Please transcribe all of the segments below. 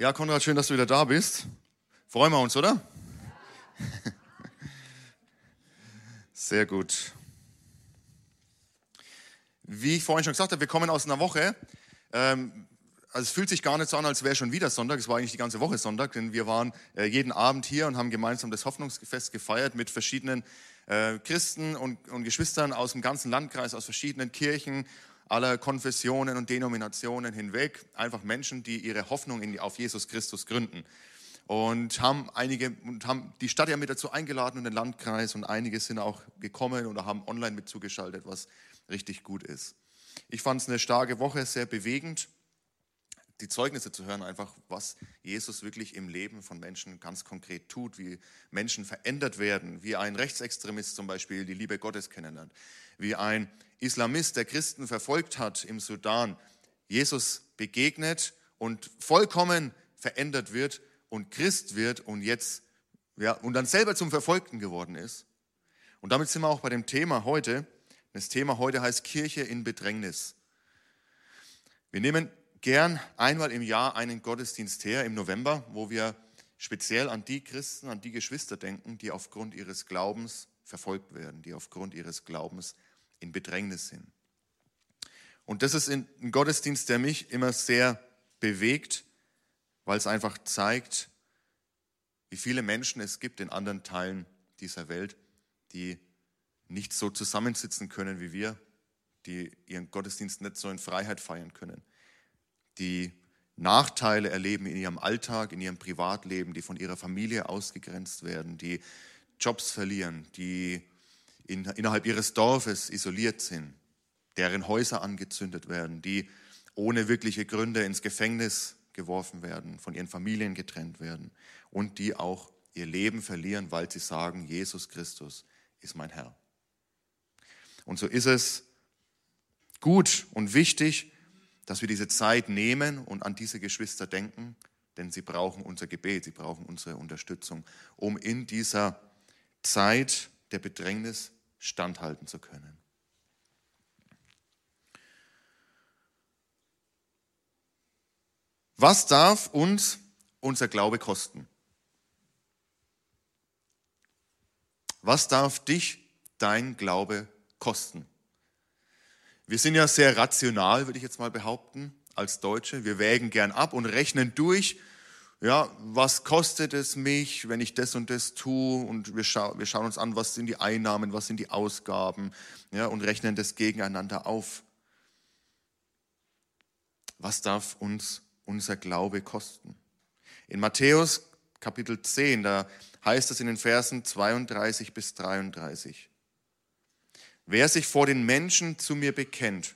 Ja, Konrad, schön, dass du wieder da bist. Freuen wir uns, oder? Sehr gut. Wie ich vorhin schon gesagt habe, wir kommen aus einer Woche. Ähm, also es fühlt sich gar nicht so an, als wäre schon wieder Sonntag. Es war eigentlich die ganze Woche Sonntag, denn wir waren äh, jeden Abend hier und haben gemeinsam das Hoffnungsfest gefeiert mit verschiedenen äh, Christen und, und Geschwistern aus dem ganzen Landkreis, aus verschiedenen Kirchen, aller Konfessionen und Denominationen hinweg, einfach Menschen, die ihre Hoffnung in, auf Jesus Christus gründen. Und haben einige und haben die Stadt ja mit dazu eingeladen und den Landkreis und einige sind auch gekommen oder haben online mit zugeschaltet, was richtig gut ist. Ich fand es eine starke Woche, sehr bewegend, die Zeugnisse zu hören, einfach was Jesus wirklich im Leben von Menschen ganz konkret tut, wie Menschen verändert werden, wie ein Rechtsextremist zum Beispiel die Liebe Gottes kennenlernt, wie ein Islamist, der Christen verfolgt hat im Sudan, Jesus begegnet und vollkommen verändert wird und Christ wird und jetzt ja, und dann selber zum Verfolgten geworden ist. Und damit sind wir auch bei dem Thema heute. Das Thema heute heißt Kirche in Bedrängnis. Wir nehmen gern einmal im Jahr einen Gottesdienst her im November, wo wir speziell an die Christen, an die Geschwister denken, die aufgrund ihres Glaubens verfolgt werden, die aufgrund ihres Glaubens in Bedrängnis sind. Und das ist ein Gottesdienst, der mich immer sehr bewegt, weil es einfach zeigt, wie viele Menschen es gibt in anderen Teilen dieser Welt, die nicht so zusammensitzen können wie wir, die ihren Gottesdienst nicht so in Freiheit feiern können, die Nachteile erleben in ihrem Alltag, in ihrem Privatleben, die von ihrer Familie ausgegrenzt werden, die Jobs verlieren, die in, innerhalb ihres Dorfes isoliert sind, deren Häuser angezündet werden, die ohne wirkliche Gründe ins Gefängnis geworfen werden, von ihren Familien getrennt werden und die auch ihr Leben verlieren, weil sie sagen, Jesus Christus ist mein Herr. Und so ist es gut und wichtig, dass wir diese Zeit nehmen und an diese Geschwister denken, denn sie brauchen unser Gebet, sie brauchen unsere Unterstützung, um in dieser Zeit der Bedrängnis standhalten zu können. Was darf uns unser Glaube kosten? Was darf dich dein Glaube kosten? Wir sind ja sehr rational, würde ich jetzt mal behaupten, als Deutsche. Wir wägen gern ab und rechnen durch, ja, was kostet es mich, wenn ich das und das tue? Und wir, scha wir schauen uns an, was sind die Einnahmen, was sind die Ausgaben, ja, und rechnen das gegeneinander auf. Was darf uns unser Glaube kosten? In Matthäus Kapitel 10, da heißt es in den Versen 32 bis 33. Wer sich vor den Menschen zu mir bekennt,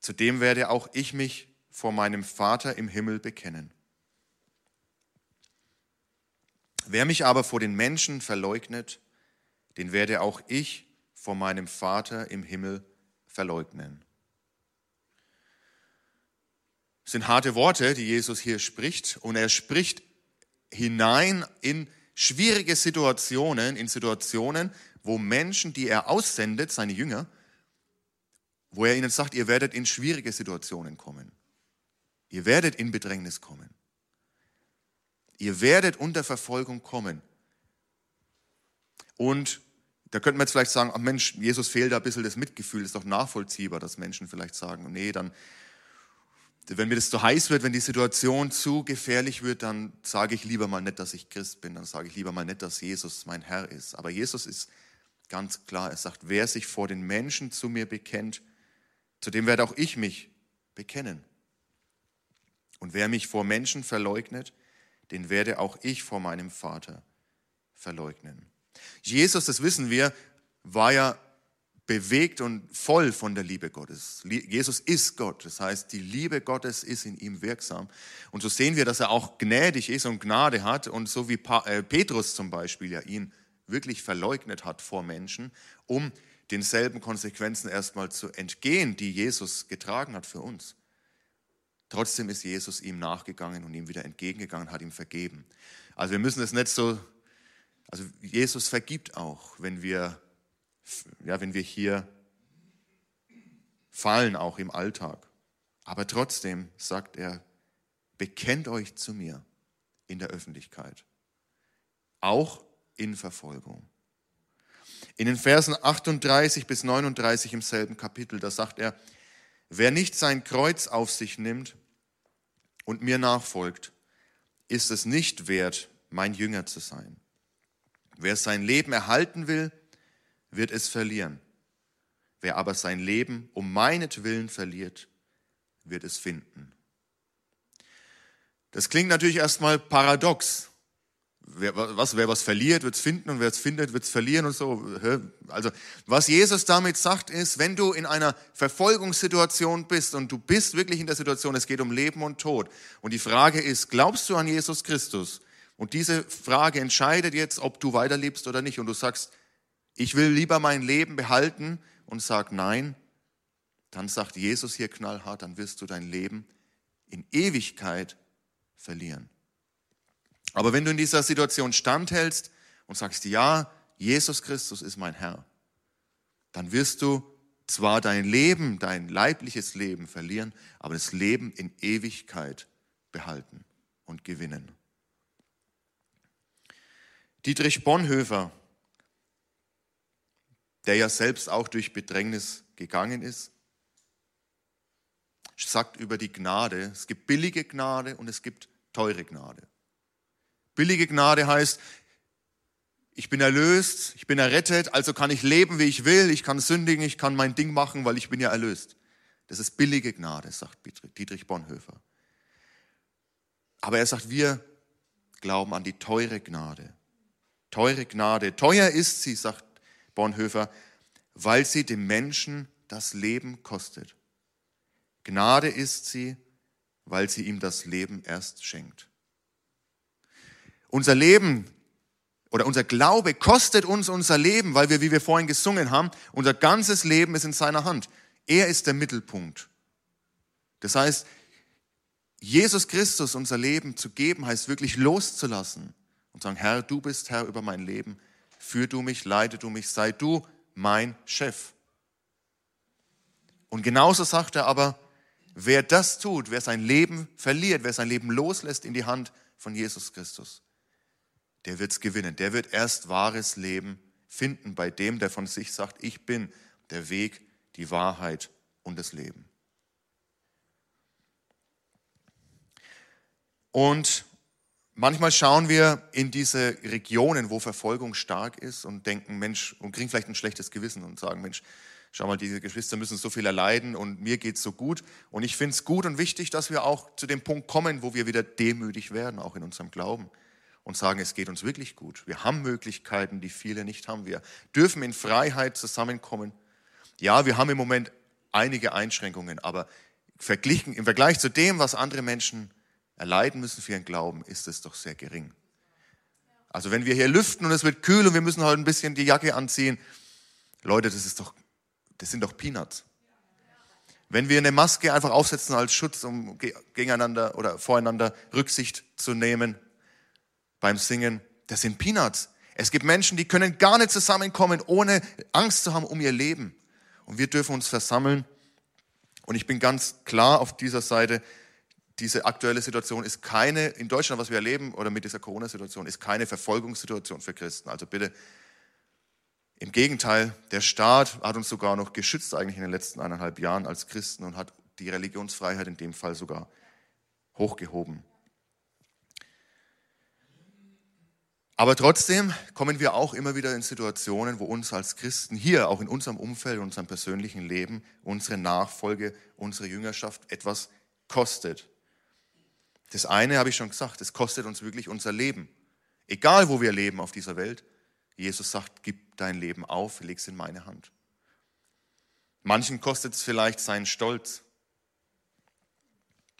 zu dem werde auch ich mich vor meinem Vater im Himmel bekennen. Wer mich aber vor den Menschen verleugnet, den werde auch ich vor meinem Vater im Himmel verleugnen. Das sind harte Worte, die Jesus hier spricht. Und er spricht hinein in schwierige Situationen, in Situationen, wo Menschen, die er aussendet, seine Jünger, wo er ihnen sagt, ihr werdet in schwierige Situationen kommen. Ihr werdet in Bedrängnis kommen. Ihr werdet unter Verfolgung kommen. Und da könnte man jetzt vielleicht sagen, ach Mensch, Jesus fehlt da ein bisschen das Mitgefühl, ist doch nachvollziehbar, dass Menschen vielleicht sagen, nee, dann, wenn mir das zu heiß wird, wenn die Situation zu gefährlich wird, dann sage ich lieber mal nicht, dass ich Christ bin, dann sage ich lieber mal nicht, dass Jesus mein Herr ist. Aber Jesus ist ganz klar, er sagt, wer sich vor den Menschen zu mir bekennt, zu dem werde auch ich mich bekennen. Und wer mich vor Menschen verleugnet, den werde auch ich vor meinem Vater verleugnen. Jesus, das wissen wir, war ja bewegt und voll von der Liebe Gottes. Jesus ist Gott, das heißt, die Liebe Gottes ist in ihm wirksam. Und so sehen wir, dass er auch gnädig ist und Gnade hat und so wie äh, Petrus zum Beispiel ja ihn wirklich verleugnet hat vor Menschen, um denselben Konsequenzen erstmal zu entgehen, die Jesus getragen hat für uns. Trotzdem ist Jesus ihm nachgegangen und ihm wieder entgegengegangen, hat ihm vergeben. Also wir müssen es nicht so, also Jesus vergibt auch, wenn wir, ja, wenn wir hier fallen, auch im Alltag. Aber trotzdem sagt er, bekennt euch zu mir in der Öffentlichkeit, auch in Verfolgung. In den Versen 38 bis 39 im selben Kapitel, da sagt er, wer nicht sein Kreuz auf sich nimmt und mir nachfolgt, ist es nicht wert, mein Jünger zu sein. Wer sein Leben erhalten will, wird es verlieren. Wer aber sein Leben um meinetwillen verliert, wird es finden. Das klingt natürlich erstmal paradox. Wer was, wer was verliert, wird es finden und wer es findet, wird es verlieren und so. Also was Jesus damit sagt ist, wenn du in einer Verfolgungssituation bist und du bist wirklich in der Situation, es geht um Leben und Tod und die Frage ist, glaubst du an Jesus Christus? Und diese Frage entscheidet jetzt, ob du weiterlebst oder nicht. Und du sagst, ich will lieber mein Leben behalten und sag nein, dann sagt Jesus hier knallhart, dann wirst du dein Leben in Ewigkeit verlieren. Aber wenn du in dieser Situation standhältst und sagst, ja, Jesus Christus ist mein Herr, dann wirst du zwar dein Leben, dein leibliches Leben verlieren, aber das Leben in Ewigkeit behalten und gewinnen. Dietrich Bonhoeffer, der ja selbst auch durch Bedrängnis gegangen ist, sagt über die Gnade, es gibt billige Gnade und es gibt teure Gnade. Billige Gnade heißt, ich bin erlöst, ich bin errettet, also kann ich leben, wie ich will, ich kann sündigen, ich kann mein Ding machen, weil ich bin ja erlöst. Das ist billige Gnade, sagt Dietrich Bonhoeffer. Aber er sagt, wir glauben an die teure Gnade. Teure Gnade. Teuer ist sie, sagt Bonhoeffer, weil sie dem Menschen das Leben kostet. Gnade ist sie, weil sie ihm das Leben erst schenkt. Unser Leben oder unser Glaube kostet uns unser Leben, weil wir, wie wir vorhin gesungen haben, unser ganzes Leben ist in seiner Hand. Er ist der Mittelpunkt. Das heißt, Jesus Christus unser Leben zu geben, heißt wirklich loszulassen und sagen, Herr, du bist Herr über mein Leben, führ du mich, leite du mich, sei du mein Chef. Und genauso sagt er aber, wer das tut, wer sein Leben verliert, wer sein Leben loslässt in die Hand von Jesus Christus, der wird es gewinnen. Der wird erst wahres Leben finden bei dem, der von sich sagt, ich bin der Weg, die Wahrheit und das Leben. Und manchmal schauen wir in diese Regionen, wo Verfolgung stark ist und denken, Mensch, und kriegen vielleicht ein schlechtes Gewissen und sagen, Mensch, schau mal, diese Geschwister müssen so viel erleiden und mir geht es so gut. Und ich finde es gut und wichtig, dass wir auch zu dem Punkt kommen, wo wir wieder demütig werden, auch in unserem Glauben und sagen, es geht uns wirklich gut. Wir haben Möglichkeiten, die viele nicht haben. Wir dürfen in Freiheit zusammenkommen. Ja, wir haben im Moment einige Einschränkungen, aber verglichen, im Vergleich zu dem, was andere Menschen erleiden müssen für ihren Glauben, ist es doch sehr gering. Also wenn wir hier lüften und es wird kühl und wir müssen heute ein bisschen die Jacke anziehen, Leute, das ist doch, das sind doch Peanuts. Wenn wir eine Maske einfach aufsetzen als Schutz, um gegeneinander oder voreinander Rücksicht zu nehmen, beim Singen, das sind Peanuts. Es gibt Menschen, die können gar nicht zusammenkommen, ohne Angst zu haben um ihr Leben. Und wir dürfen uns versammeln. Und ich bin ganz klar auf dieser Seite, diese aktuelle Situation ist keine, in Deutschland, was wir erleben, oder mit dieser Corona-Situation, ist keine Verfolgungssituation für Christen. Also bitte, im Gegenteil, der Staat hat uns sogar noch geschützt eigentlich in den letzten eineinhalb Jahren als Christen und hat die Religionsfreiheit in dem Fall sogar hochgehoben. Aber trotzdem kommen wir auch immer wieder in Situationen, wo uns als Christen hier, auch in unserem Umfeld, in unserem persönlichen Leben, unsere Nachfolge, unsere Jüngerschaft etwas kostet. Das eine habe ich schon gesagt, es kostet uns wirklich unser Leben. Egal, wo wir leben auf dieser Welt. Jesus sagt, gib dein Leben auf, leg es in meine Hand. Manchen kostet es vielleicht seinen Stolz.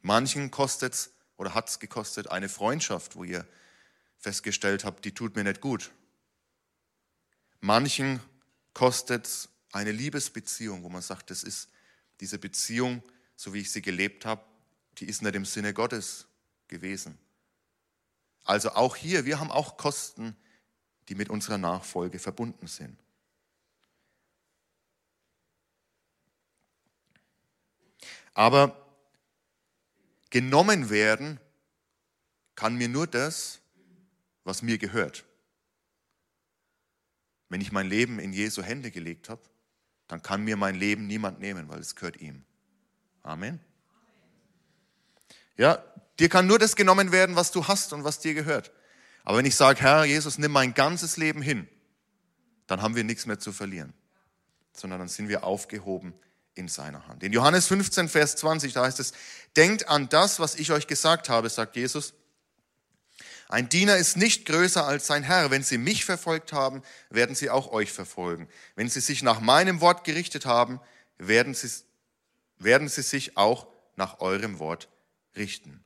Manchen kostet es oder hat es gekostet eine Freundschaft, wo ihr festgestellt habe, die tut mir nicht gut. Manchen kostet es eine Liebesbeziehung, wo man sagt, das ist diese Beziehung, so wie ich sie gelebt habe, die ist nicht im Sinne Gottes gewesen. Also auch hier, wir haben auch Kosten, die mit unserer Nachfolge verbunden sind. Aber genommen werden kann mir nur das, was mir gehört. Wenn ich mein Leben in Jesu Hände gelegt habe, dann kann mir mein Leben niemand nehmen, weil es gehört ihm. Amen. Ja, dir kann nur das genommen werden, was du hast und was dir gehört. Aber wenn ich sage, Herr Jesus, nimm mein ganzes Leben hin, dann haben wir nichts mehr zu verlieren, sondern dann sind wir aufgehoben in seiner Hand. In Johannes 15, Vers 20, da heißt es, denkt an das, was ich euch gesagt habe, sagt Jesus. Ein Diener ist nicht größer als sein Herr. Wenn sie mich verfolgt haben, werden sie auch euch verfolgen. Wenn sie sich nach meinem Wort gerichtet haben, werden sie, werden sie sich auch nach eurem Wort richten.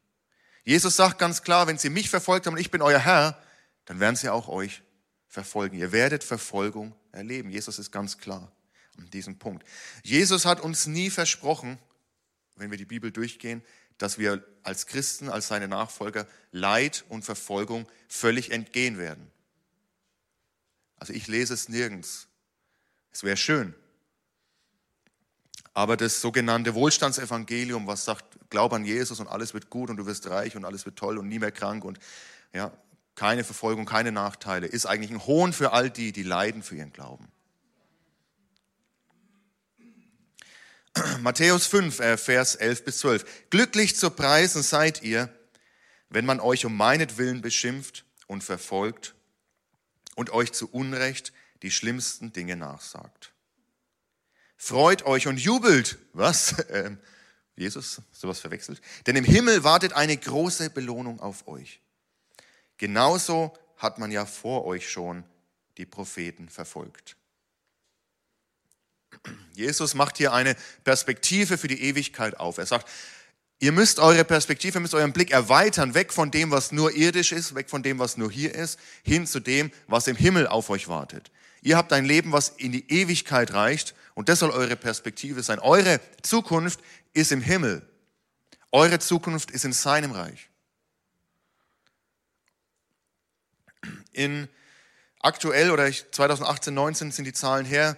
Jesus sagt ganz klar, wenn sie mich verfolgt haben und ich bin euer Herr, dann werden sie auch euch verfolgen. Ihr werdet Verfolgung erleben. Jesus ist ganz klar an diesem Punkt. Jesus hat uns nie versprochen, wenn wir die Bibel durchgehen, dass wir als Christen, als seine Nachfolger Leid und Verfolgung völlig entgehen werden. Also ich lese es nirgends. Es wäre schön. Aber das sogenannte Wohlstandsevangelium, was sagt, glaub an Jesus und alles wird gut und du wirst reich und alles wird toll und nie mehr krank und ja, keine Verfolgung, keine Nachteile, ist eigentlich ein Hohn für all die, die leiden für ihren Glauben. Matthäus 5, äh, Vers 11 bis 12. Glücklich zu preisen seid ihr, wenn man euch um meinetwillen beschimpft und verfolgt und euch zu Unrecht die schlimmsten Dinge nachsagt. Freut euch und jubelt. Was? Ähm, Jesus, sowas verwechselt. Denn im Himmel wartet eine große Belohnung auf euch. Genauso hat man ja vor euch schon die Propheten verfolgt. Jesus macht hier eine Perspektive für die Ewigkeit auf. Er sagt, ihr müsst eure Perspektive, müsst euren Blick erweitern, weg von dem, was nur irdisch ist, weg von dem, was nur hier ist, hin zu dem, was im Himmel auf euch wartet. Ihr habt ein Leben, was in die Ewigkeit reicht und das soll eure Perspektive sein. Eure Zukunft ist im Himmel. Eure Zukunft ist in seinem Reich. In aktuell oder 2018, 19 sind die Zahlen her,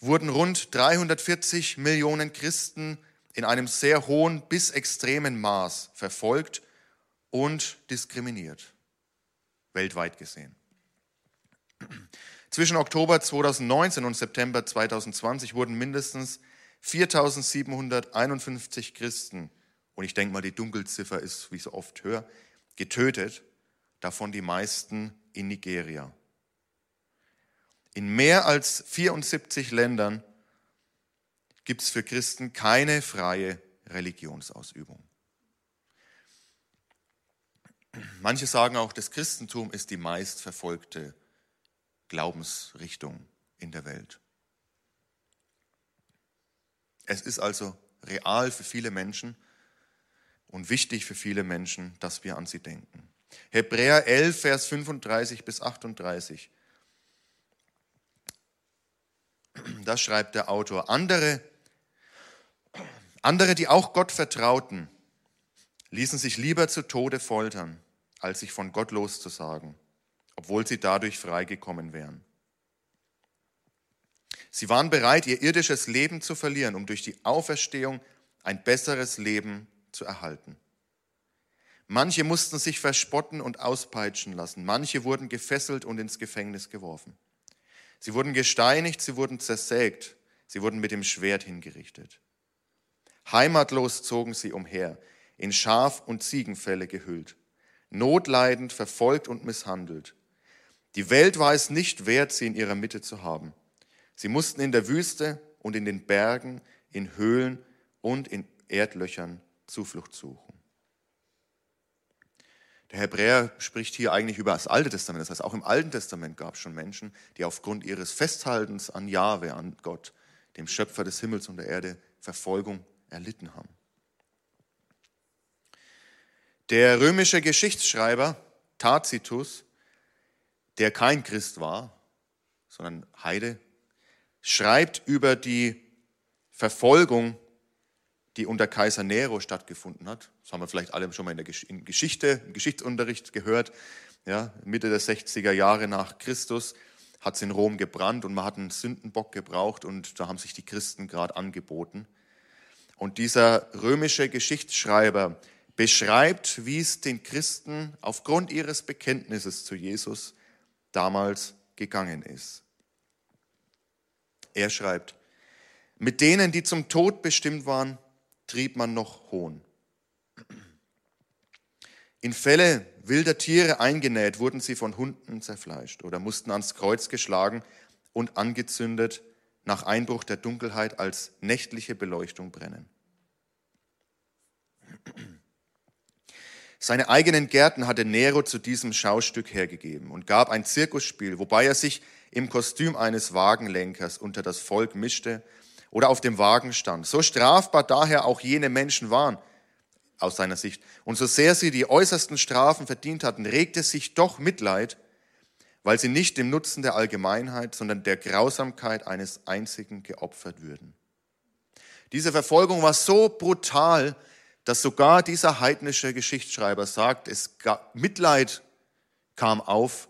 wurden rund 340 Millionen Christen in einem sehr hohen bis extremen Maß verfolgt und diskriminiert, weltweit gesehen. Zwischen Oktober 2019 und September 2020 wurden mindestens 4751 Christen, und ich denke mal, die Dunkelziffer ist, wie ich so oft höre, getötet, davon die meisten in Nigeria. In mehr als 74 Ländern gibt es für Christen keine freie Religionsausübung. Manche sagen auch, das Christentum ist die meistverfolgte Glaubensrichtung in der Welt. Es ist also real für viele Menschen und wichtig für viele Menschen, dass wir an sie denken. Hebräer 11, Vers 35 bis 38 das schreibt der Autor, andere, andere, die auch Gott vertrauten, ließen sich lieber zu Tode foltern, als sich von Gott loszusagen, obwohl sie dadurch freigekommen wären. Sie waren bereit, ihr irdisches Leben zu verlieren, um durch die Auferstehung ein besseres Leben zu erhalten. Manche mussten sich verspotten und auspeitschen lassen, manche wurden gefesselt und ins Gefängnis geworfen. Sie wurden gesteinigt, sie wurden zersägt, sie wurden mit dem Schwert hingerichtet. Heimatlos zogen sie umher, in Schaf- und Ziegenfälle gehüllt, notleidend, verfolgt und misshandelt. Die Welt war es nicht wert, sie in ihrer Mitte zu haben. Sie mussten in der Wüste und in den Bergen, in Höhlen und in Erdlöchern Zuflucht suchen. Der Hebräer spricht hier eigentlich über das Alte Testament. Das heißt, auch im Alten Testament gab es schon Menschen, die aufgrund ihres Festhaltens an Jahwe, an Gott, dem Schöpfer des Himmels und der Erde, Verfolgung erlitten haben. Der römische Geschichtsschreiber Tacitus, der kein Christ war, sondern Heide, schreibt über die Verfolgung die unter Kaiser Nero stattgefunden hat. Das haben wir vielleicht alle schon mal in der Geschichte, im Geschichtsunterricht gehört. Ja, Mitte der 60er Jahre nach Christus hat es in Rom gebrannt und man hat einen Sündenbock gebraucht und da haben sich die Christen gerade angeboten. Und dieser römische Geschichtsschreiber beschreibt, wie es den Christen aufgrund ihres Bekenntnisses zu Jesus damals gegangen ist. Er schreibt, mit denen, die zum Tod bestimmt waren, trieb man noch Hohn. In Fälle wilder Tiere eingenäht wurden sie von Hunden zerfleischt oder mussten ans Kreuz geschlagen und angezündet nach Einbruch der Dunkelheit als nächtliche Beleuchtung brennen. Seine eigenen Gärten hatte Nero zu diesem Schaustück hergegeben und gab ein Zirkusspiel, wobei er sich im Kostüm eines Wagenlenkers unter das Volk mischte oder auf dem Wagen stand. So strafbar daher auch jene Menschen waren aus seiner Sicht. Und so sehr sie die äußersten Strafen verdient hatten, regte sich doch Mitleid, weil sie nicht dem Nutzen der Allgemeinheit, sondern der Grausamkeit eines einzigen geopfert würden. Diese Verfolgung war so brutal, dass sogar dieser heidnische Geschichtsschreiber sagt, es gab, Mitleid kam auf,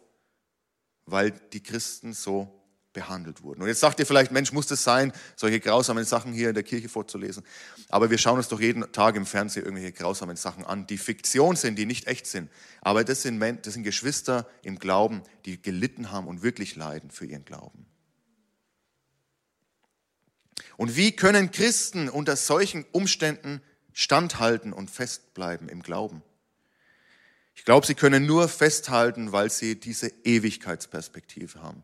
weil die Christen so behandelt wurden. Und jetzt sagt ihr vielleicht, Mensch, muss das sein, solche grausamen Sachen hier in der Kirche vorzulesen. Aber wir schauen uns doch jeden Tag im Fernsehen irgendwelche grausamen Sachen an, die Fiktion sind, die nicht echt sind. Aber das sind, das sind Geschwister im Glauben, die gelitten haben und wirklich leiden für ihren Glauben. Und wie können Christen unter solchen Umständen standhalten und festbleiben im Glauben. Ich glaube, sie können nur festhalten, weil sie diese Ewigkeitsperspektive haben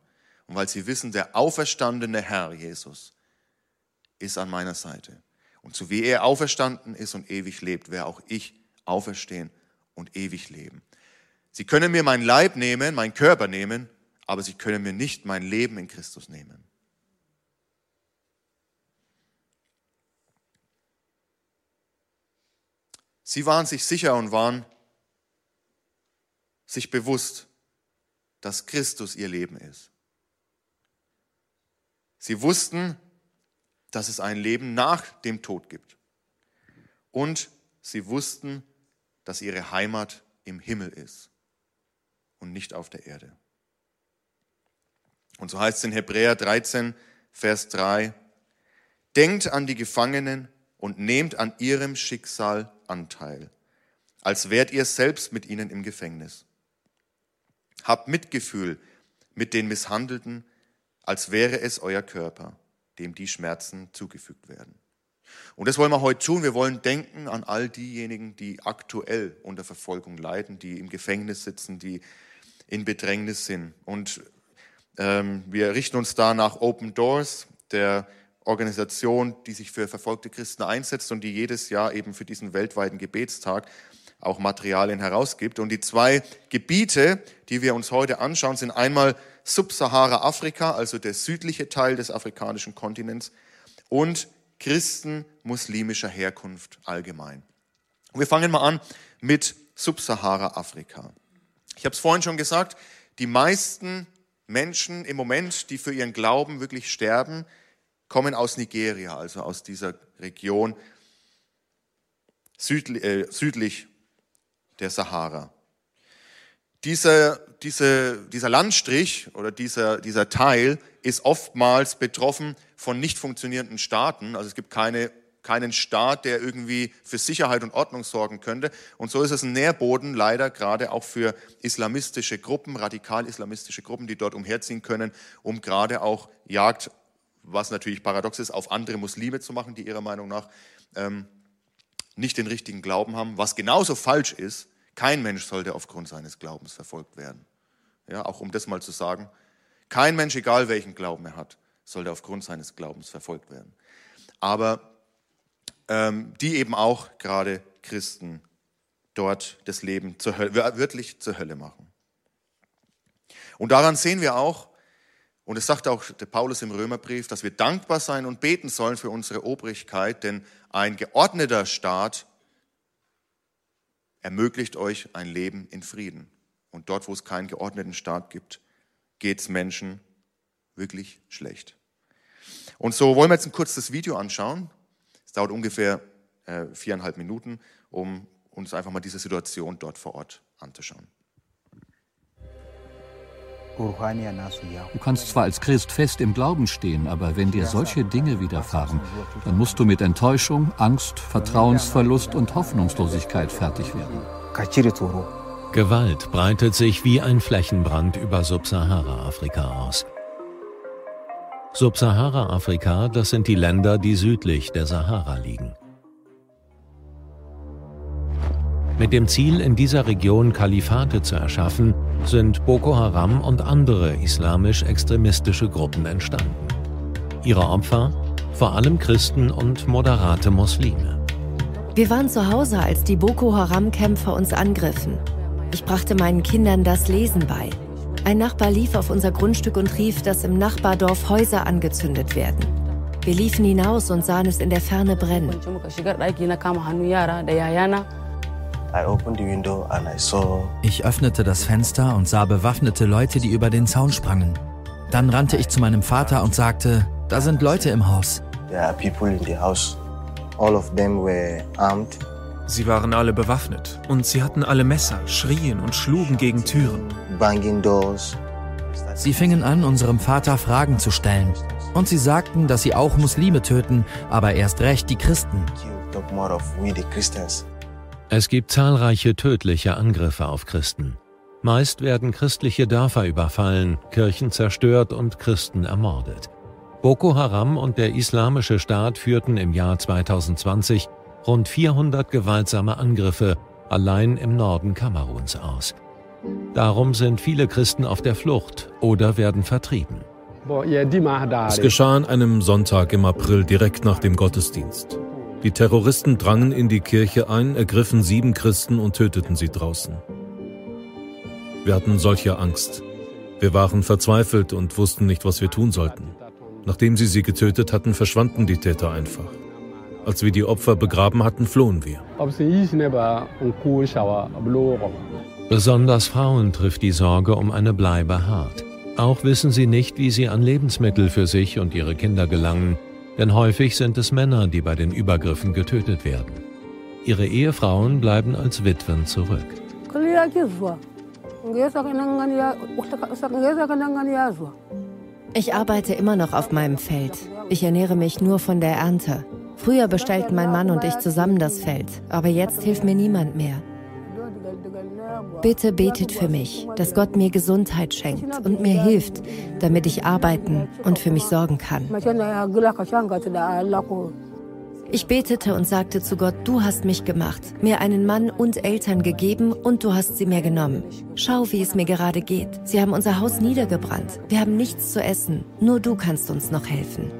und weil sie wissen, der auferstandene Herr Jesus ist an meiner Seite. Und so wie er auferstanden ist und ewig lebt, werde auch ich auferstehen und ewig leben. Sie können mir meinen Leib nehmen, meinen Körper nehmen, aber sie können mir nicht mein Leben in Christus nehmen. Sie waren sich sicher und waren sich bewusst, dass Christus ihr Leben ist. Sie wussten, dass es ein Leben nach dem Tod gibt. Und sie wussten, dass ihre Heimat im Himmel ist und nicht auf der Erde. Und so heißt es in Hebräer 13, Vers 3, Denkt an die Gefangenen und nehmt an ihrem Schicksal Anteil, als wärt ihr selbst mit ihnen im Gefängnis. Habt Mitgefühl mit den Misshandelten, als wäre es euer Körper, dem die Schmerzen zugefügt werden. Und das wollen wir heute tun. Wir wollen denken an all diejenigen, die aktuell unter Verfolgung leiden, die im Gefängnis sitzen, die in Bedrängnis sind. Und ähm, wir richten uns da nach Open Doors, der Organisation, die sich für verfolgte Christen einsetzt und die jedes Jahr eben für diesen weltweiten Gebetstag auch Materialien herausgibt. Und die zwei Gebiete, die wir uns heute anschauen, sind einmal Subsahara-Afrika, also der südliche Teil des afrikanischen Kontinents, und Christen muslimischer Herkunft allgemein. Und wir fangen mal an mit Subsahara-Afrika. Ich habe es vorhin schon gesagt, die meisten Menschen im Moment, die für ihren Glauben wirklich sterben, kommen aus Nigeria, also aus dieser Region südlich, äh, südlich der Sahara. Dieser, diese, dieser Landstrich oder dieser, dieser Teil ist oftmals betroffen von nicht funktionierenden Staaten. Also es gibt keine, keinen Staat, der irgendwie für Sicherheit und Ordnung sorgen könnte. Und so ist es ein Nährboden leider gerade auch für islamistische Gruppen, radikal-islamistische Gruppen, die dort umherziehen können, um gerade auch Jagd was natürlich paradox ist, auf andere Muslime zu machen, die ihrer Meinung nach ähm, nicht den richtigen Glauben haben, was genauso falsch ist. Kein Mensch sollte aufgrund seines Glaubens verfolgt werden. Ja, auch um das mal zu sagen. Kein Mensch, egal welchen Glauben er hat, sollte aufgrund seines Glaubens verfolgt werden. Aber ähm, die eben auch gerade Christen dort das Leben zur Hölle, wörtlich zur Hölle machen. Und daran sehen wir auch, und es sagt auch der Paulus im Römerbrief, dass wir dankbar sein und beten sollen für unsere Obrigkeit, denn ein geordneter Staat ermöglicht euch ein Leben in Frieden. Und dort, wo es keinen geordneten Staat gibt, geht es Menschen wirklich schlecht. Und so wollen wir jetzt ein kurzes Video anschauen. Es dauert ungefähr äh, viereinhalb Minuten, um uns einfach mal diese Situation dort vor Ort anzuschauen. Du kannst zwar als Christ fest im Glauben stehen, aber wenn dir solche Dinge widerfahren, dann musst du mit Enttäuschung, Angst, Vertrauensverlust und Hoffnungslosigkeit fertig werden. Gewalt breitet sich wie ein Flächenbrand über Subsahara-Afrika aus. Subsahara-Afrika, das sind die Länder, die südlich der Sahara liegen. Mit dem Ziel, in dieser Region Kalifate zu erschaffen, sind Boko Haram und andere islamisch-extremistische Gruppen entstanden. Ihre Opfer? Vor allem Christen und moderate Muslime. Wir waren zu Hause, als die Boko Haram-Kämpfer uns angriffen. Ich brachte meinen Kindern das Lesen bei. Ein Nachbar lief auf unser Grundstück und rief, dass im Nachbardorf Häuser angezündet werden. Wir liefen hinaus und sahen es in der Ferne brennen. Ich öffnete das Fenster und sah bewaffnete Leute, die über den Zaun sprangen. Dann rannte ich zu meinem Vater und sagte, da sind Leute im Haus. Sie waren alle bewaffnet und sie hatten alle Messer, schrien und schlugen gegen Türen. Sie fingen an, unserem Vater Fragen zu stellen. Und sie sagten, dass sie auch Muslime töten, aber erst recht die Christen. Es gibt zahlreiche tödliche Angriffe auf Christen. Meist werden christliche Dörfer überfallen, Kirchen zerstört und Christen ermordet. Boko Haram und der Islamische Staat führten im Jahr 2020 rund 400 gewaltsame Angriffe allein im Norden Kameruns aus. Darum sind viele Christen auf der Flucht oder werden vertrieben. Es geschah an einem Sonntag im April direkt nach dem Gottesdienst. Die Terroristen drangen in die Kirche ein, ergriffen sieben Christen und töteten sie draußen. Wir hatten solche Angst. Wir waren verzweifelt und wussten nicht, was wir tun sollten. Nachdem sie sie getötet hatten, verschwanden die Täter einfach. Als wir die Opfer begraben hatten, flohen wir. Besonders Frauen trifft die Sorge um eine Bleibe hart. Auch wissen sie nicht, wie sie an Lebensmittel für sich und ihre Kinder gelangen denn häufig sind es Männer, die bei den Übergriffen getötet werden. Ihre Ehefrauen bleiben als Witwen zurück. Ich arbeite immer noch auf meinem Feld. Ich ernähre mich nur von der Ernte. Früher bestellten mein Mann und ich zusammen das Feld, aber jetzt hilft mir niemand mehr. Bitte betet für mich, dass Gott mir Gesundheit schenkt und mir hilft, damit ich arbeiten und für mich sorgen kann. Ich betete und sagte zu Gott, du hast mich gemacht, mir einen Mann und Eltern gegeben und du hast sie mir genommen. Schau, wie es mir gerade geht. Sie haben unser Haus niedergebrannt. Wir haben nichts zu essen. Nur du kannst uns noch helfen.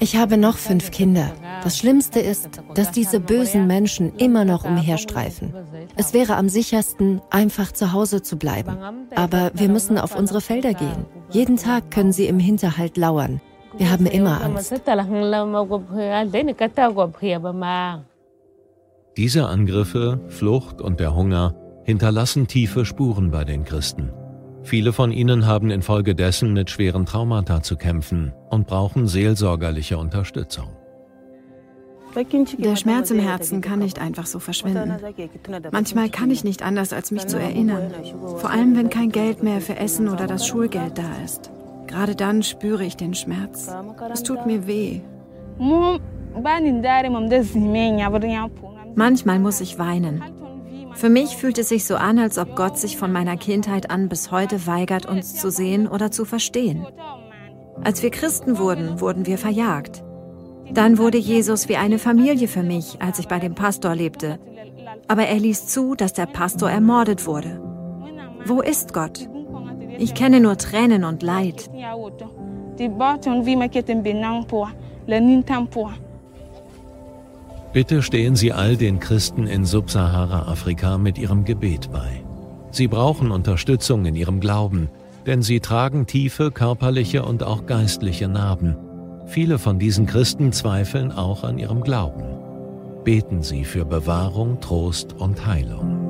Ich habe noch fünf Kinder. Das Schlimmste ist, dass diese bösen Menschen immer noch umherstreifen. Es wäre am sichersten, einfach zu Hause zu bleiben. Aber wir müssen auf unsere Felder gehen. Jeden Tag können sie im Hinterhalt lauern. Wir haben immer Angst. Diese Angriffe, Flucht und der Hunger hinterlassen tiefe Spuren bei den Christen. Viele von ihnen haben infolgedessen mit schweren Traumata zu kämpfen und brauchen seelsorgerliche Unterstützung. Der Schmerz im Herzen kann nicht einfach so verschwinden. Manchmal kann ich nicht anders, als mich zu erinnern. Vor allem, wenn kein Geld mehr für Essen oder das Schulgeld da ist. Gerade dann spüre ich den Schmerz. Es tut mir weh. Manchmal muss ich weinen. Für mich fühlt es sich so an, als ob Gott sich von meiner Kindheit an bis heute weigert, uns zu sehen oder zu verstehen. Als wir Christen wurden, wurden wir verjagt. Dann wurde Jesus wie eine Familie für mich, als ich bei dem Pastor lebte. Aber er ließ zu, dass der Pastor ermordet wurde. Wo ist Gott? Ich kenne nur Tränen und Leid. Bitte stehen Sie all den Christen in Subsahara-Afrika mit ihrem Gebet bei. Sie brauchen Unterstützung in ihrem Glauben, denn sie tragen tiefe körperliche und auch geistliche Narben Viele von diesen Christen zweifeln auch an ihrem Glauben. Beten Sie für Bewahrung, Trost und Heilung.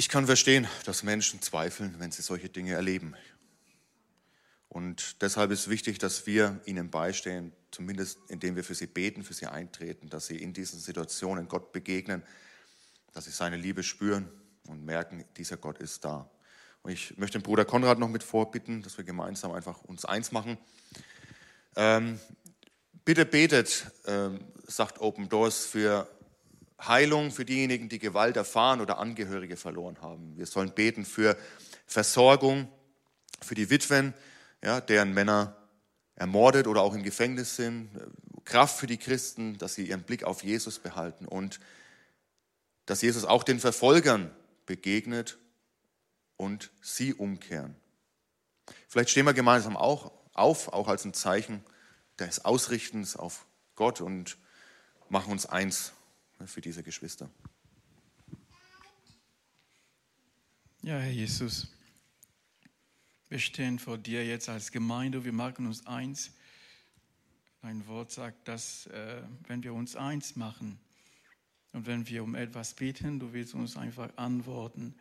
Ich kann verstehen, dass Menschen zweifeln, wenn sie solche Dinge erleben. Und deshalb ist wichtig, dass wir ihnen beistehen, zumindest indem wir für sie beten, für sie eintreten, dass sie in diesen Situationen Gott begegnen, dass sie seine Liebe spüren und merken, dieser Gott ist da. Und ich möchte den Bruder Konrad noch mit vorbitten, dass wir gemeinsam einfach uns eins machen. Ähm, bitte betet, ähm, sagt Open Doors, für Heilung für diejenigen, die Gewalt erfahren oder Angehörige verloren haben. Wir sollen beten für Versorgung, für die Witwen, ja, deren Männer ermordet oder auch im Gefängnis sind. Kraft für die Christen, dass sie ihren Blick auf Jesus behalten und dass Jesus auch den Verfolgern begegnet und sie umkehren. Vielleicht stehen wir gemeinsam auch auf, auch als ein Zeichen des Ausrichtens auf Gott und machen uns eins für diese Geschwister. Ja, Herr Jesus, wir stehen vor dir jetzt als Gemeinde, wir machen uns eins. Dein Wort sagt, dass äh, wenn wir uns eins machen und wenn wir um etwas beten, du willst uns einfach antworten.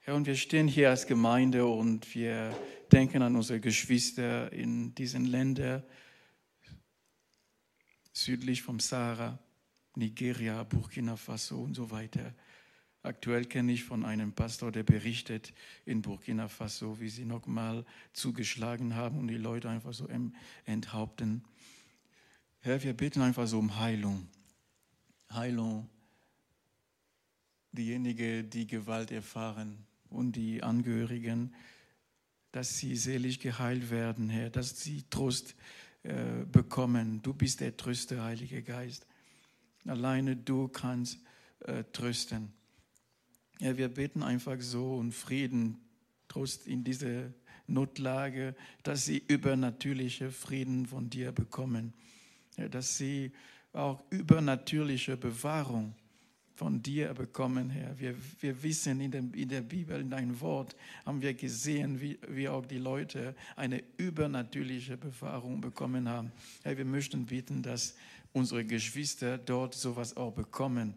Herr, und wir stehen hier als Gemeinde und wir denken an unsere Geschwister in diesen Ländern südlich vom Sahara. Nigeria, Burkina Faso und so weiter. Aktuell kenne ich von einem Pastor, der berichtet in Burkina Faso, wie sie nochmal zugeschlagen haben und die Leute einfach so enthaupten. Herr, wir beten einfach so um Heilung. Heilung. Diejenigen, die Gewalt erfahren und die Angehörigen, dass sie selig geheilt werden, Herr, dass sie Trost äh, bekommen. Du bist der Tröster, Heilige Geist. Alleine du kannst äh, trösten. Ja, wir beten einfach so um Frieden, Trost in dieser Notlage, dass sie übernatürliche Frieden von dir bekommen. Ja, dass sie auch übernatürliche Bewahrung von dir bekommen, Herr. Wir, wir wissen in, dem, in der Bibel, in deinem Wort, haben wir gesehen, wie, wie auch die Leute eine übernatürliche Bewahrung bekommen haben. Herr, wir möchten bitten, dass unsere Geschwister dort sowas auch bekommen.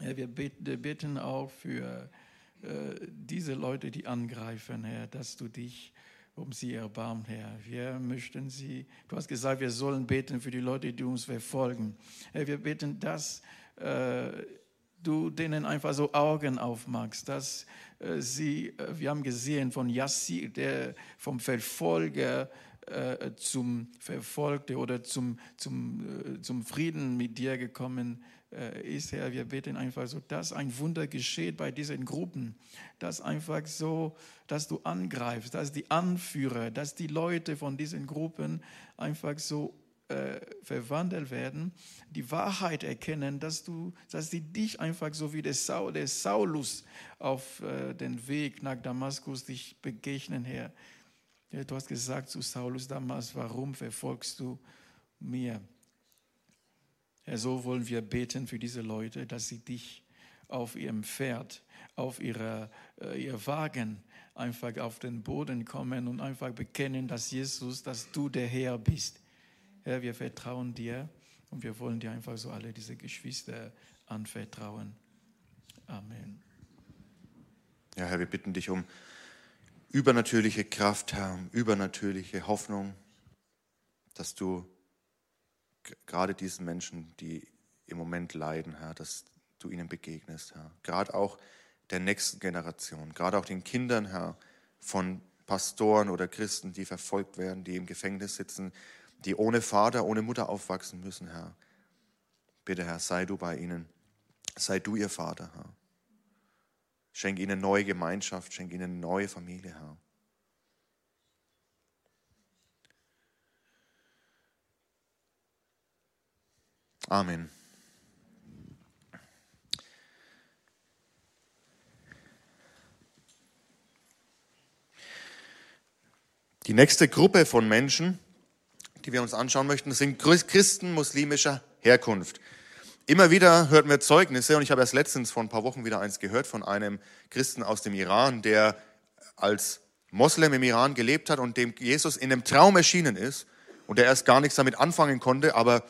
wir beten auch für äh, diese Leute, die angreifen, Herr, dass du dich um sie erbarmst, Herr. Wir möchten sie, du hast gesagt, wir sollen beten für die Leute, die uns verfolgen. Herr, wir beten, dass äh, du denen einfach so Augen aufmachst, dass äh, sie, wir haben gesehen von Yassi, der vom Verfolger äh, zum Verfolgte oder zum, zum, äh, zum Frieden mit dir gekommen äh, ist, Herr. Wir beten einfach so, dass ein Wunder geschieht bei diesen Gruppen, dass einfach so, dass du angreifst, dass die Anführer, dass die Leute von diesen Gruppen einfach so äh, verwandelt werden, die Wahrheit erkennen, dass du, dass sie dich einfach so wie der, Saul, der Saulus auf äh, den Weg nach Damaskus dich begegnen, Herr. Du hast gesagt zu Saulus damals, warum verfolgst du mir? Ja, so wollen wir beten für diese Leute, dass sie dich auf ihrem Pferd, auf ihrer, äh, ihr Wagen einfach auf den Boden kommen und einfach bekennen, dass Jesus, dass du der Herr bist. Herr, wir vertrauen dir und wir wollen dir einfach so alle diese Geschwister anvertrauen. Amen. Ja, Herr, wir bitten dich um übernatürliche Kraft, Herr, übernatürliche Hoffnung, dass du gerade diesen Menschen, die im Moment leiden, Herr, dass du ihnen begegnest, Herr. Gerade auch der nächsten Generation, gerade auch den Kindern, Herr, von Pastoren oder Christen, die verfolgt werden, die im Gefängnis sitzen, die ohne Vater, ohne Mutter aufwachsen müssen, Herr. Bitte, Herr, sei du bei ihnen. Sei du ihr Vater, Herr. Schenk ihnen neue Gemeinschaft, schenk ihnen neue Familie, Herr. Amen. Die nächste Gruppe von Menschen, die wir uns anschauen möchten, sind Christen muslimischer Herkunft. Immer wieder hört wir Zeugnisse, und ich habe erst letztens vor ein paar Wochen wieder eins gehört von einem Christen aus dem Iran, der als Moslem im Iran gelebt hat und dem Jesus in einem Traum erschienen ist und der erst gar nichts damit anfangen konnte, aber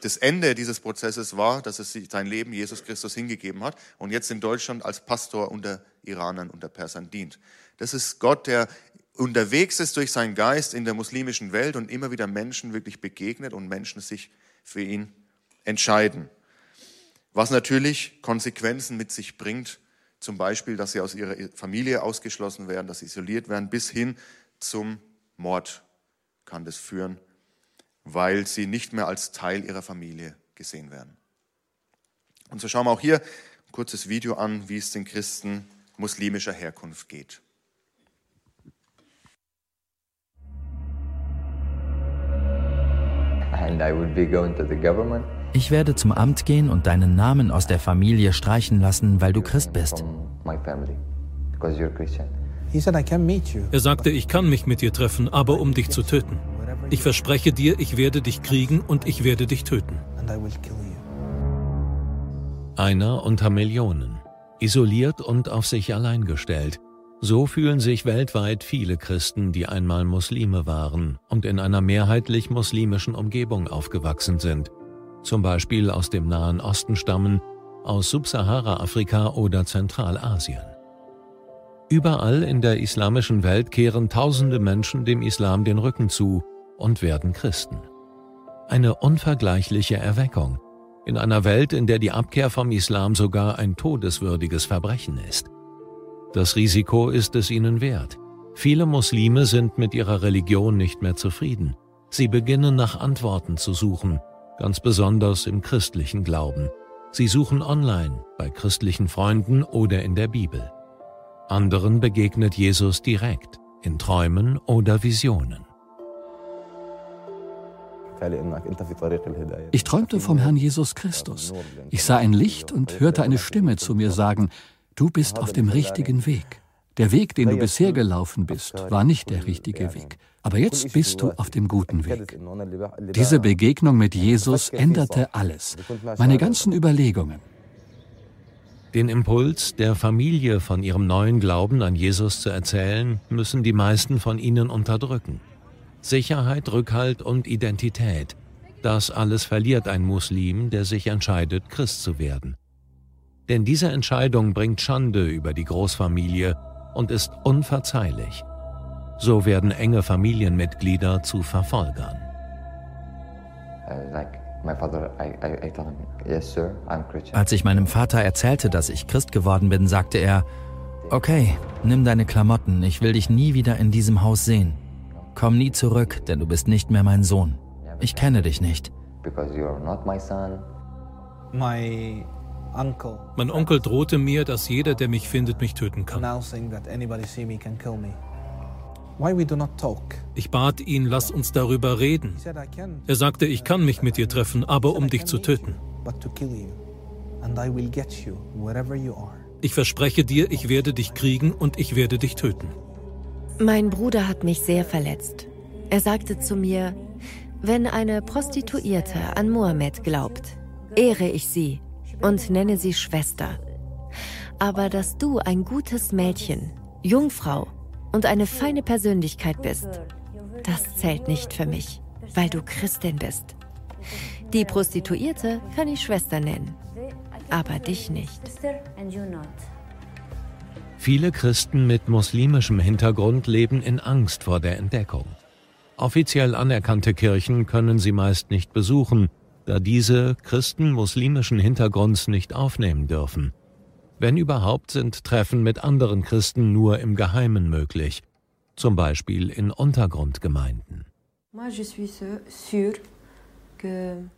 das Ende dieses Prozesses war, dass er sein Leben Jesus Christus hingegeben hat und jetzt in Deutschland als Pastor unter Iranern, unter Persern dient. Das ist Gott, der unterwegs ist durch seinen Geist in der muslimischen Welt und immer wieder Menschen wirklich begegnet und Menschen sich für ihn entscheiden. Was natürlich Konsequenzen mit sich bringt, zum Beispiel, dass sie aus ihrer Familie ausgeschlossen werden, dass sie isoliert werden, bis hin zum Mord kann das führen, weil sie nicht mehr als Teil ihrer Familie gesehen werden. Und so schauen wir auch hier ein kurzes Video an, wie es den Christen muslimischer Herkunft geht. Ich werde zum Amt gehen und deinen Namen aus der Familie streichen lassen, weil du Christ bist. Er sagte, ich kann mich mit dir treffen, aber um dich zu töten. Ich verspreche dir, ich werde dich kriegen und ich werde dich töten. Einer unter Millionen, isoliert und auf sich allein gestellt. So fühlen sich weltweit viele Christen, die einmal Muslime waren und in einer mehrheitlich muslimischen Umgebung aufgewachsen sind, zum Beispiel aus dem Nahen Osten stammen, aus Subsahara-Afrika oder Zentralasien. Überall in der islamischen Welt kehren tausende Menschen dem Islam den Rücken zu und werden Christen. Eine unvergleichliche Erweckung in einer Welt, in der die Abkehr vom Islam sogar ein todeswürdiges Verbrechen ist. Das Risiko ist es ihnen wert. Viele Muslime sind mit ihrer Religion nicht mehr zufrieden. Sie beginnen nach Antworten zu suchen, ganz besonders im christlichen Glauben. Sie suchen online, bei christlichen Freunden oder in der Bibel. Anderen begegnet Jesus direkt, in Träumen oder Visionen. Ich träumte vom Herrn Jesus Christus. Ich sah ein Licht und hörte eine Stimme zu mir sagen, Du bist auf dem richtigen Weg. Der Weg, den du bisher gelaufen bist, war nicht der richtige Weg. Aber jetzt bist du auf dem guten Weg. Diese Begegnung mit Jesus änderte alles, meine ganzen Überlegungen. Den Impuls, der Familie von ihrem neuen Glauben an Jesus zu erzählen, müssen die meisten von ihnen unterdrücken. Sicherheit, Rückhalt und Identität, das alles verliert ein Muslim, der sich entscheidet, Christ zu werden. Denn diese Entscheidung bringt Schande über die Großfamilie und ist unverzeihlich. So werden enge Familienmitglieder zu Verfolgern. Als ich meinem Vater erzählte, dass ich Christ geworden bin, sagte er, okay, nimm deine Klamotten, ich will dich nie wieder in diesem Haus sehen. Komm nie zurück, denn du bist nicht mehr mein Sohn. Ich kenne dich nicht. Mein Onkel drohte mir, dass jeder, der mich findet, mich töten kann. Ich bat ihn, lass uns darüber reden. Er sagte, ich kann mich mit dir treffen, aber um dich zu töten. Ich verspreche dir, ich werde dich kriegen und ich werde dich töten. Mein Bruder hat mich sehr verletzt. Er sagte zu mir, wenn eine Prostituierte an Mohammed glaubt, ehre ich sie und nenne sie Schwester. Aber dass du ein gutes Mädchen, Jungfrau und eine feine Persönlichkeit bist, das zählt nicht für mich, weil du Christin bist. Die Prostituierte kann ich Schwester nennen, aber dich nicht. Viele Christen mit muslimischem Hintergrund leben in Angst vor der Entdeckung. Offiziell anerkannte Kirchen können sie meist nicht besuchen, da diese Christen muslimischen Hintergrunds nicht aufnehmen dürfen. Wenn überhaupt, sind Treffen mit anderen Christen nur im Geheimen möglich, zum Beispiel in Untergrundgemeinden.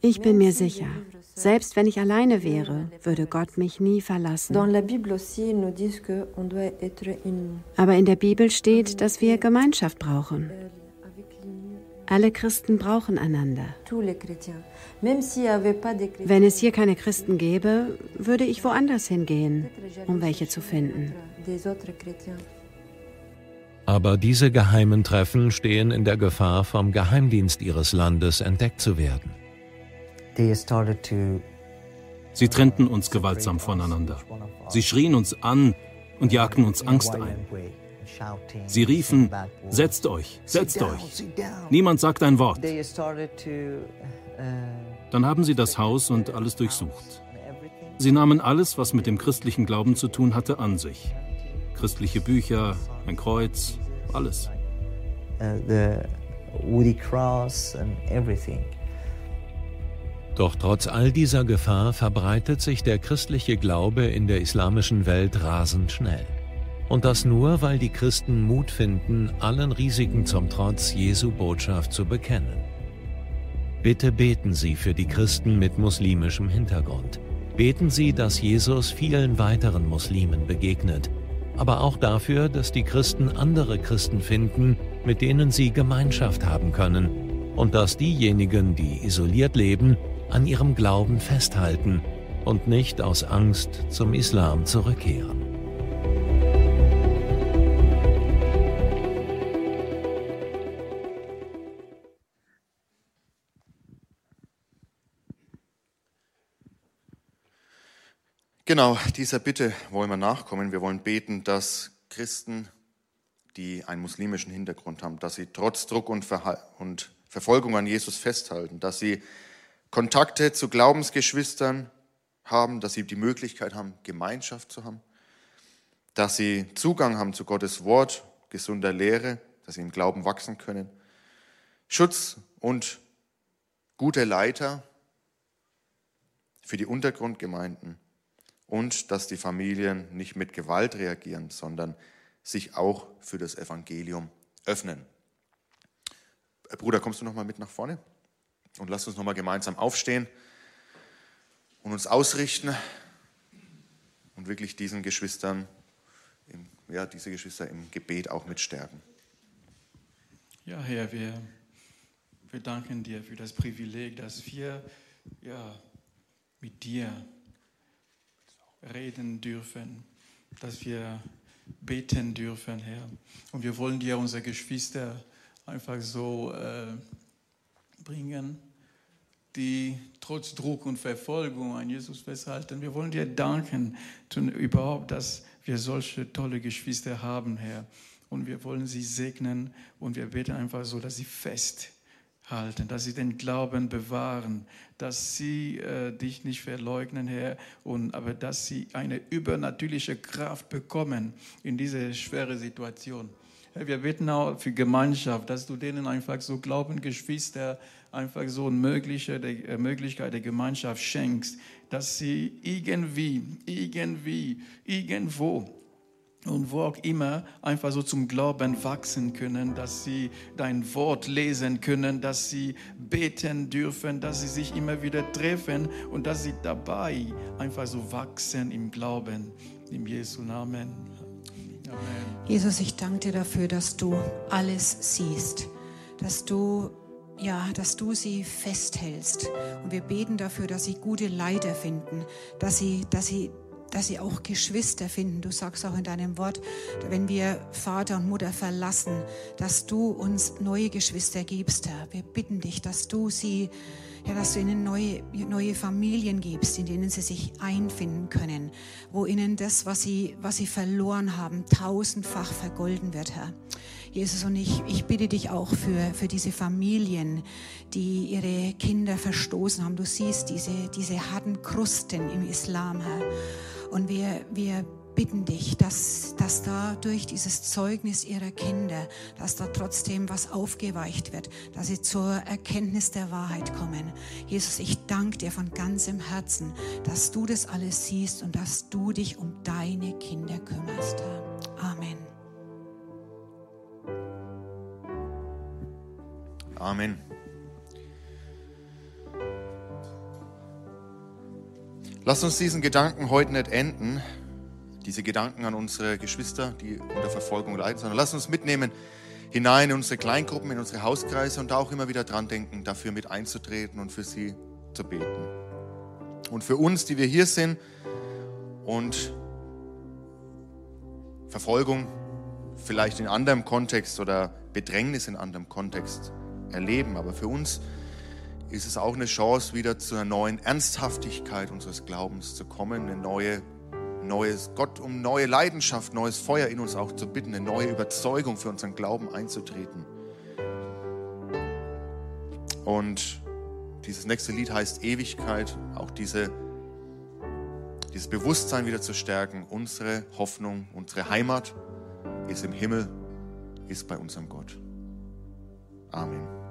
Ich bin mir sicher, selbst wenn ich alleine wäre, würde Gott mich nie verlassen. Aber in der Bibel steht, dass wir Gemeinschaft brauchen. Alle Christen brauchen einander. Wenn es hier keine Christen gäbe, würde ich woanders hingehen, um welche zu finden. Aber diese geheimen Treffen stehen in der Gefahr, vom Geheimdienst ihres Landes entdeckt zu werden. Sie trennten uns gewaltsam voneinander. Sie schrien uns an und jagten uns Angst ein. Sie riefen, setzt euch, setzt euch. Niemand sagt ein Wort. Dann haben sie das Haus und alles durchsucht. Sie nahmen alles, was mit dem christlichen Glauben zu tun hatte, an sich. Christliche Bücher, ein Kreuz, alles. uh. Doch trotz all dieser Gefahr verbreitet sich der christliche Glaube in der islamischen Welt rasend schnell. Und das nur, weil die Christen Mut finden, allen Risiken zum Trotz Jesu Botschaft zu bekennen. Bitte beten Sie für die Christen mit muslimischem Hintergrund. Beten Sie, dass Jesus vielen weiteren Muslimen begegnet, aber auch dafür, dass die Christen andere Christen finden, mit denen sie Gemeinschaft haben können, und dass diejenigen, die isoliert leben, an ihrem Glauben festhalten und nicht aus Angst zum Islam zurückkehren. Genau, dieser Bitte wollen wir nachkommen. Wir wollen beten, dass Christen, die einen muslimischen Hintergrund haben, dass sie trotz Druck und, und Verfolgung an Jesus festhalten, dass sie Kontakte zu Glaubensgeschwistern haben, dass sie die Möglichkeit haben, Gemeinschaft zu haben, dass sie Zugang haben zu Gottes Wort, gesunder Lehre, dass sie im Glauben wachsen können, Schutz und gute Leiter für die Untergrundgemeinden und dass die Familien nicht mit Gewalt reagieren, sondern sich auch für das Evangelium öffnen. Äh, Bruder, kommst du noch mal mit nach vorne? Und lass uns noch mal gemeinsam aufstehen und uns ausrichten und wirklich diesen Geschwistern, ja, diese Geschwister im Gebet auch mit stärken. Ja, Herr, wir, wir danken dir für das Privileg, dass wir ja, mit dir reden dürfen, dass wir beten dürfen, Herr. Und wir wollen dir unsere Geschwister einfach so äh, bringen, die trotz Druck und Verfolgung an Jesus festhalten. Wir wollen dir danken tun, überhaupt, dass wir solche tolle Geschwister haben, Herr. Und wir wollen sie segnen und wir beten einfach so, dass sie fest halten, dass sie den Glauben bewahren, dass sie äh, dich nicht verleugnen, Herr, und, aber dass sie eine übernatürliche Kraft bekommen in diese schwere Situation. Herr, wir beten auch für Gemeinschaft, dass du denen einfach so Glauben, Geschwister, einfach so eine mögliche, die äh, Möglichkeit der Gemeinschaft schenkst, dass sie irgendwie, irgendwie, irgendwo und wo auch immer einfach so zum Glauben wachsen können, dass sie dein Wort lesen können, dass sie beten dürfen, dass sie sich immer wieder treffen und dass sie dabei einfach so wachsen im Glauben. Im Jesu Namen. Amen. Jesus, ich danke dir dafür, dass du alles siehst, dass du ja, dass du sie festhältst. Und wir beten dafür, dass sie gute Leiter finden, dass sie, dass sie dass sie auch Geschwister finden. Du sagst auch in deinem Wort, wenn wir Vater und Mutter verlassen, dass du uns neue Geschwister gibst, Herr. Wir bitten dich, dass du sie, ja, dass du ihnen neue, neue Familien gibst, in denen sie sich einfinden können, wo ihnen das, was sie, was sie verloren haben, tausendfach vergolden wird, Herr. Jesus, und ich, ich bitte dich auch für, für diese Familien, die ihre Kinder verstoßen haben. Du siehst diese, diese harten Krusten im Islam, Herr. Und wir, wir bitten dich, dass, dass da durch dieses Zeugnis ihrer Kinder, dass da trotzdem was aufgeweicht wird, dass sie zur Erkenntnis der Wahrheit kommen. Jesus, ich danke dir von ganzem Herzen, dass du das alles siehst und dass du dich um deine Kinder kümmerst. Amen. Amen. Lass uns diesen Gedanken heute nicht enden, diese Gedanken an unsere Geschwister, die unter Verfolgung leiden, sondern lass uns mitnehmen hinein in unsere Kleingruppen, in unsere Hauskreise und da auch immer wieder dran denken, dafür mit einzutreten und für sie zu beten. Und für uns, die wir hier sind und Verfolgung vielleicht in anderem Kontext oder Bedrängnis in anderem Kontext erleben, aber für uns ist es auch eine Chance, wieder zu einer neuen Ernsthaftigkeit unseres Glaubens zu kommen, eine neue, neues Gott um neue Leidenschaft, neues Feuer in uns auch zu bitten, eine neue Überzeugung für unseren Glauben einzutreten. Und dieses nächste Lied heißt Ewigkeit, auch diese, dieses Bewusstsein wieder zu stärken. Unsere Hoffnung, unsere Heimat ist im Himmel, ist bei unserem Gott. Amen.